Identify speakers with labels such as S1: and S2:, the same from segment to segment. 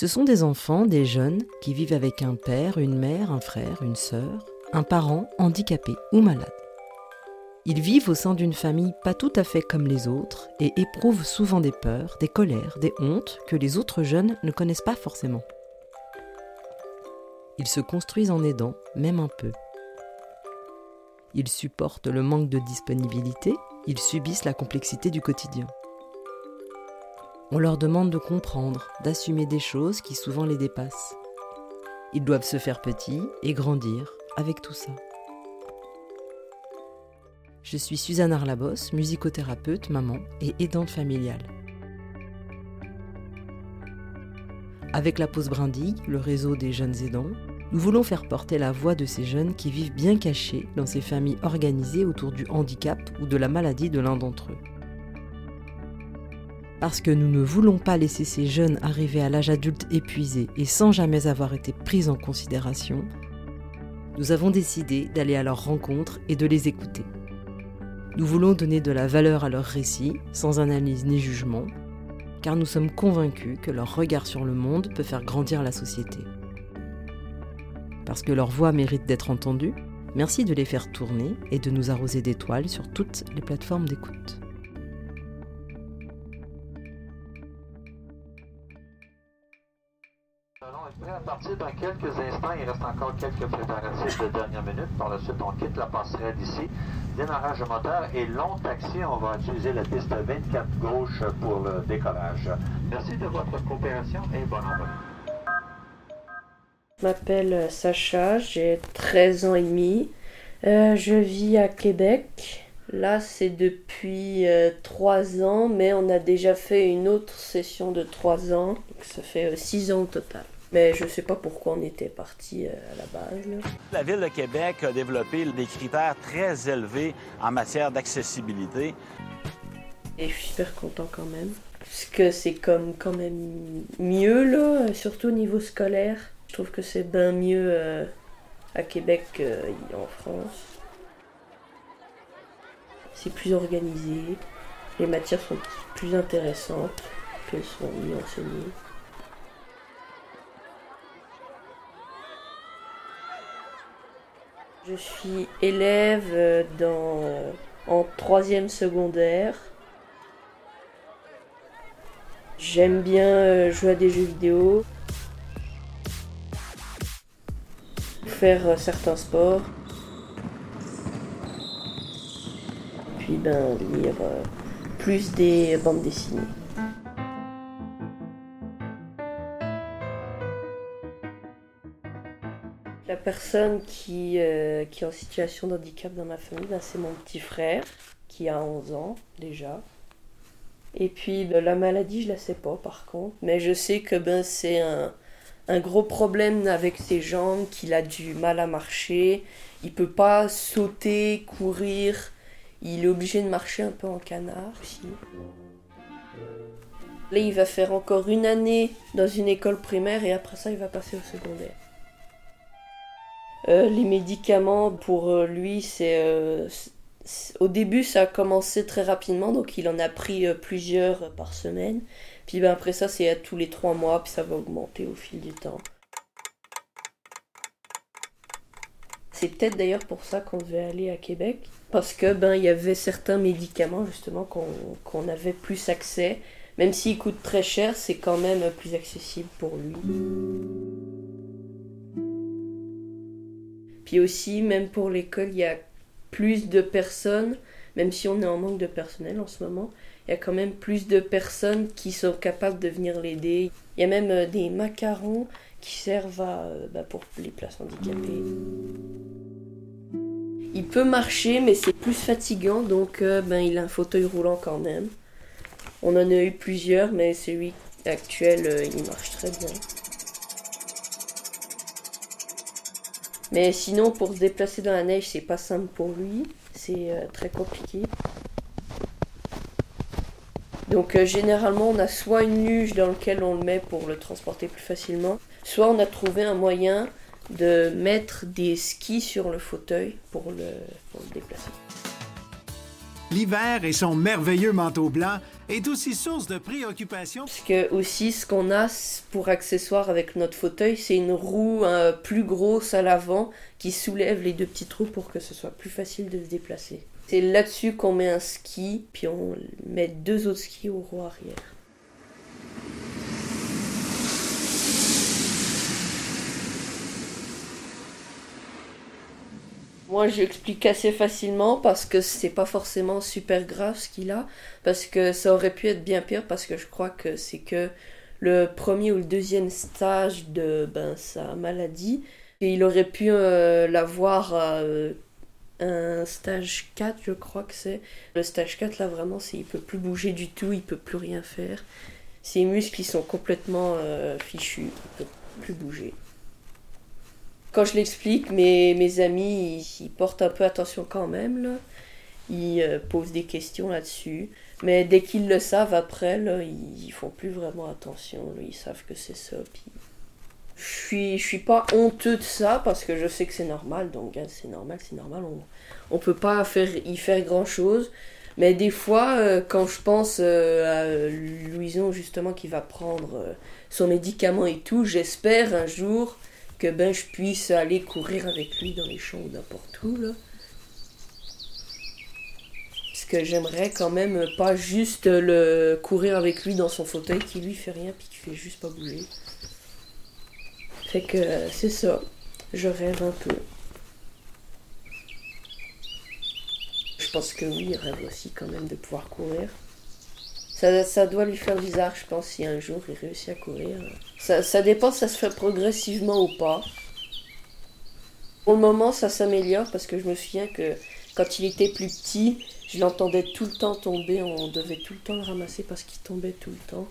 S1: Ce sont des enfants, des jeunes, qui vivent avec un père, une mère, un frère, une sœur, un parent handicapé ou malade. Ils vivent au sein d'une famille pas tout à fait comme les autres et éprouvent souvent des peurs, des colères, des hontes que les autres jeunes ne connaissent pas forcément. Ils se construisent en aidant, même un peu. Ils supportent le manque de disponibilité, ils subissent la complexité du quotidien. On leur demande de comprendre, d'assumer des choses qui souvent les dépassent. Ils doivent se faire petits et grandir avec tout ça. Je suis Suzanne Arlabos, musicothérapeute, maman et aidante familiale. Avec la pause brindille, le réseau des jeunes aidants, nous voulons faire porter la voix de ces jeunes qui vivent bien cachés dans ces familles organisées autour du handicap ou de la maladie de l'un d'entre eux. Parce que nous ne voulons pas laisser ces jeunes arriver à l'âge adulte épuisés et sans jamais avoir été pris en considération, nous avons décidé d'aller à leur rencontre et de les écouter. Nous voulons donner de la valeur à leurs récits, sans analyse ni jugement, car nous sommes convaincus que leur regard sur le monde peut faire grandir la société. Parce que leur voix mérite d'être entendue, merci de les faire tourner et de nous arroser d'étoiles sur toutes les plateformes d'écoute.
S2: À partir dans quelques instants. Il reste encore quelques préparatifs de dernière minute? Par la suite, on quitte la passerelle ici. Démarrage moteur et long taxi. On va utiliser la piste 24 gauche pour le décollage. Merci de votre coopération et bonne envol.
S3: Je m'appelle Sacha, j'ai 13 ans et demi. Euh, je vis à Québec. Là, c'est depuis 3 euh, ans, mais on a déjà fait une autre session de 3 ans. Donc ça fait 6 euh, ans au total. Mais je ne sais pas pourquoi on était parti euh, à la base.
S4: La Ville de Québec a développé des critères très élevés en matière d'accessibilité.
S3: Et je suis super content quand même. Parce que c'est comme quand même mieux, là, surtout au niveau scolaire. Je trouve que c'est bien mieux euh, à Québec qu'en France. C'est plus organisé, les matières sont plus intéressantes, qu'elles sont mieux enseignées. Je suis élève euh, euh, en troisième secondaire. J'aime bien euh, jouer à des jeux vidéo, faire certains sports, puis ben, lire plus des bandes dessinées. La personne qui, euh, qui est en situation de handicap dans ma famille, ben, c'est mon petit frère, qui a 11 ans déjà. Et puis ben, la maladie, je la sais pas par contre, mais je sais que ben, c'est un, un gros problème avec ses jambes, qu'il a du mal à marcher, il peut pas sauter, courir, il est obligé de marcher un peu en canard aussi. Là, il va faire encore une année dans une école primaire et après ça, il va passer au secondaire. Euh, les médicaments pour euh, lui, euh, c'est au début ça a commencé très rapidement, donc il en a pris plusieurs par semaine. Puis ben, après ça, c'est à tous les trois mois, puis ça va augmenter au fil du temps. C'est peut-être d'ailleurs pour ça qu'on devait aller à Québec, parce que ben il y avait certains médicaments justement qu'on avait plus accès. Même s'ils coûtent très cher, c'est quand même plus accessible pour lui. Puis aussi, même pour l'école, il y a plus de personnes, même si on est en manque de personnel en ce moment, il y a quand même plus de personnes qui sont capables de venir l'aider. Il y a même euh, des macarons qui servent euh, bah, pour les places handicapées. Il peut marcher, mais c'est plus fatigant, donc euh, ben, il a un fauteuil roulant quand même. On en a eu plusieurs, mais celui actuel, il marche très bien. Mais sinon, pour se déplacer dans la neige, c'est pas simple pour lui. C'est euh, très compliqué. Donc euh, généralement, on a soit une luge dans laquelle on le met pour le transporter plus facilement, soit on a trouvé un moyen de mettre des skis sur le fauteuil pour le, pour le déplacer.
S5: L'hiver et son merveilleux manteau blanc est aussi source de préoccupation.
S3: Parce que aussi, ce qu'on a pour accessoire avec notre fauteuil, c'est une roue plus grosse à l'avant qui soulève les deux petits trous pour que ce soit plus facile de se déplacer. C'est là-dessus qu'on met un ski, puis on met deux autres skis au roue arrière. Moi, j'explique assez facilement parce que c'est pas forcément super grave ce qu'il a, parce que ça aurait pu être bien pire, parce que je crois que c'est que le premier ou le deuxième stage de ben, sa maladie, et il aurait pu euh, l'avoir euh, un stage 4, je crois que c'est. Le stage 4, là, vraiment, c'est il peut plus bouger du tout, il peut plus rien faire. Ses muscles, ils sont complètement euh, fichus, il peut plus bouger. Quand je l'explique, mes, mes amis, ils, portent un peu attention quand même, là. Ils euh, posent des questions là-dessus. Mais dès qu'ils le savent, après, là, ils, ils font plus vraiment attention. Ils savent que c'est ça. Puis... Je suis, je suis pas honteux de ça parce que je sais que c'est normal. Donc, c'est normal, c'est normal. On, on peut pas faire, y faire grand-chose. Mais des fois, euh, quand je pense euh, à Louison, justement, qui va prendre son médicament et tout, j'espère un jour que ben je puisse aller courir avec lui dans les champs ou n'importe où là. Parce que j'aimerais quand même pas juste le courir avec lui dans son fauteuil qui lui fait rien puis qui fait juste pas bouger. Fait que c'est ça. Je rêve un peu. Je pense que oui, il rêve aussi quand même de pouvoir courir. Ça, doit lui faire bizarre, je pense, si un jour il réussit à courir. Ça, ça dépend ça se fait progressivement ou pas. Pour le moment, ça s'améliore parce que je me souviens que quand il était plus petit, je l'entendais tout le temps tomber. On devait tout le temps le ramasser parce qu'il tombait tout le temps.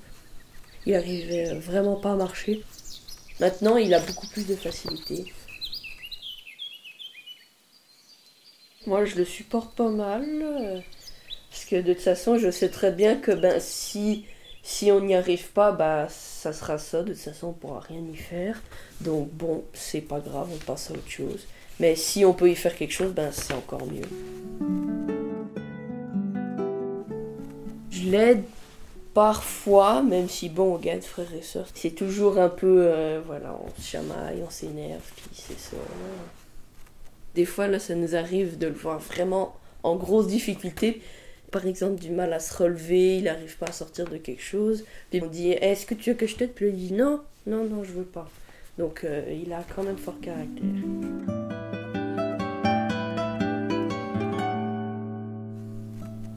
S3: Il arrivait vraiment pas à marcher. Maintenant, il a beaucoup plus de facilité. Moi, je le supporte pas mal. Parce que de toute façon, je sais très bien que ben, si, si on n'y arrive pas, bah, ça sera ça. De toute façon, on pourra rien y faire. Donc bon, c'est pas grave, on passe à autre chose. Mais si on peut y faire quelque chose, ben, c'est encore mieux. Je l'aide parfois, même si bon, on gagne frères et sœurs, c'est toujours un peu, euh, voilà, on se chamaille, on s'énerve, puis c'est ça. Des fois, là, ça nous arrive de le voir vraiment en grosse difficulté par exemple du mal à se relever, il n'arrive pas à sortir de quelque chose. Puis on dit Est-ce que tu veux que je t'aide Puis il dit Non, non, non, je veux pas. Donc euh, il a quand même fort caractère.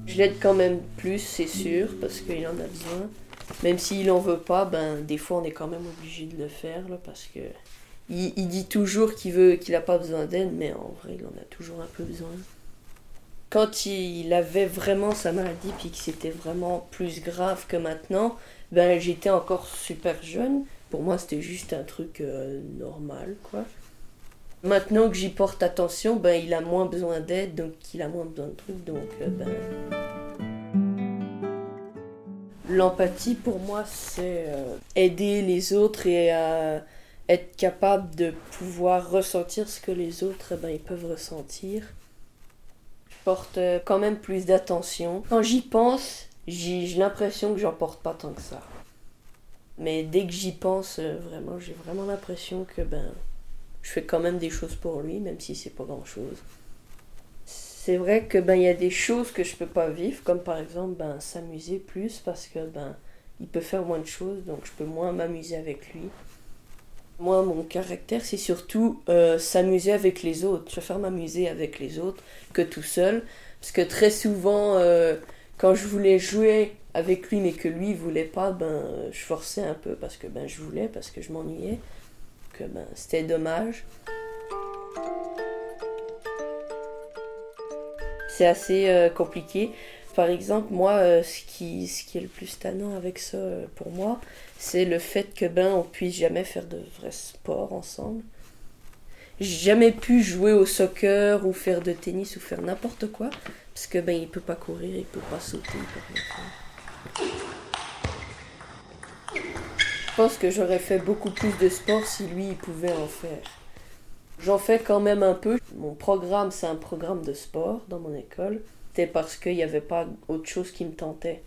S3: Je l'aide quand même plus, c'est sûr, parce qu'il en a besoin. Même s'il en veut pas, ben des fois on est quand même obligé de le faire là, parce que il, dit toujours qu'il veut qu'il a pas besoin d'aide, mais en vrai il en a toujours un peu besoin quand il avait vraiment sa maladie, puis que c'était vraiment plus grave que maintenant, ben j'étais encore super jeune. Pour moi, c'était juste un truc euh, normal, quoi. Maintenant que j'y porte attention, ben il a moins besoin d'aide, donc il a moins besoin de trucs, donc euh, ben. L'empathie pour moi, c'est euh, aider les autres et être capable de pouvoir ressentir ce que les autres, ben, ils peuvent ressentir porte euh, quand même plus d'attention. Quand j'y pense, j'ai l'impression que j'en porte pas tant que ça. Mais dès que j'y pense, euh, vraiment, j'ai vraiment l'impression que ben, je fais quand même des choses pour lui, même si c'est pas grand chose. C'est vrai que ben il y a des choses que je peux pas vivre, comme par exemple ben s'amuser plus parce que ben il peut faire moins de choses, donc je peux moins m'amuser avec lui. Moi, mon caractère, c'est surtout euh, s'amuser avec les autres. Je préfère m'amuser avec les autres que tout seul. Parce que très souvent, euh, quand je voulais jouer avec lui, mais que lui ne voulait pas, ben, je forçais un peu parce que ben, je voulais, parce que je m'ennuyais. Que ben, c'était dommage. C'est assez euh, compliqué. Par exemple, moi, euh, ce, qui, est le plus tannant avec ça euh, pour moi, c'est le fait que ben on puisse jamais faire de vrai sport ensemble. J'ai jamais pu jouer au soccer ou faire de tennis ou faire n'importe quoi parce que ben il peut pas courir, il peut pas sauter. Je pense que j'aurais fait beaucoup plus de sport si lui pouvait en faire. J'en fais quand même un peu. Mon programme c'est un programme de sport dans mon école c'était parce qu'il n'y avait pas autre chose qui me tentait.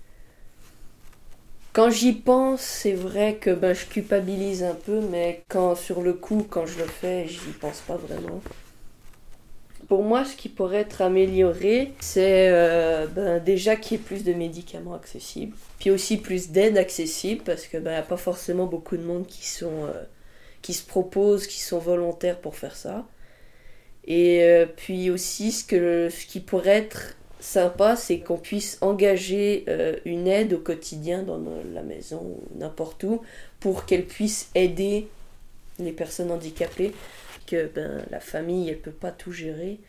S3: Quand j'y pense, c'est vrai que ben, je culpabilise un peu, mais quand sur le coup, quand je le fais, j'y pense pas vraiment. Pour moi, ce qui pourrait être amélioré, c'est euh, ben, déjà qu'il y ait plus de médicaments accessibles, puis aussi plus d'aide accessible, parce qu'il ben, n'y a pas forcément beaucoup de monde qui, sont, euh, qui se proposent, qui sont volontaires pour faire ça. Et euh, puis aussi, ce, que, ce qui pourrait être sympa, c'est qu'on puisse engager une aide au quotidien dans la maison ou n'importe où, pour qu'elle puisse aider les personnes handicapées que ben, la famille elle peut pas tout gérer,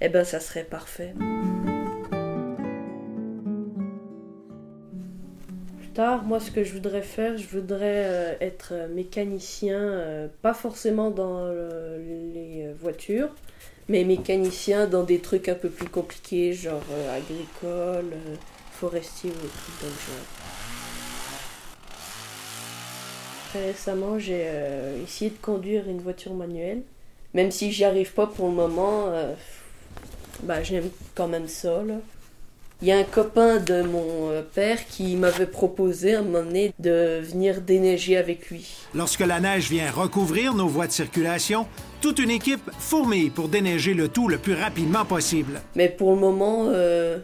S3: eh ben ça serait parfait. Plus tard, moi ce que je voudrais faire, je voudrais euh, être mécanicien, euh, pas forcément dans les voitures, mais mécanicien dans des trucs un peu plus compliqués, genre euh, agricole, forestier ou trucs dans récemment, j'ai essayé de conduire une voiture manuelle. Même si j'y arrive pas pour le moment, euh, bah, j'aime quand même ça. Il y a un copain de mon euh, père qui m'avait proposé à un moment donné de venir déneiger avec lui.
S5: Lorsque la neige vient recouvrir nos voies de circulation, toute une équipe fourmille pour déneiger le tout le plus rapidement possible.
S3: Mais pour le moment, euh,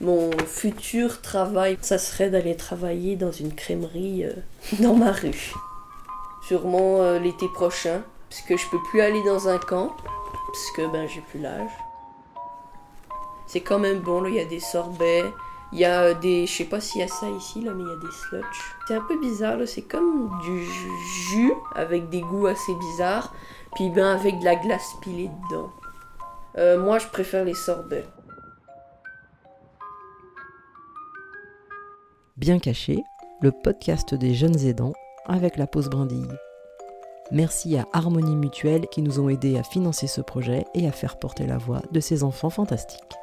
S3: mon futur travail, ça serait d'aller travailler dans une crèmerie dans ma rue. Sûrement l'été prochain parce que je peux plus aller dans un camp, parce que ben j'ai plus l'âge. C'est quand même bon, il y a des sorbets, il y a des. Je sais pas s'il y a ça ici, là, mais il y a des sludge. C'est un peu bizarre, c'est comme du jus avec des goûts assez bizarres, puis ben avec de la glace pilée dedans. Euh, moi, je préfère les sorbets.
S1: Bien caché, le podcast des jeunes aidants avec la pause brindille. Merci à Harmonie Mutuelle qui nous ont aidés à financer ce projet et à faire porter la voix de ces enfants fantastiques.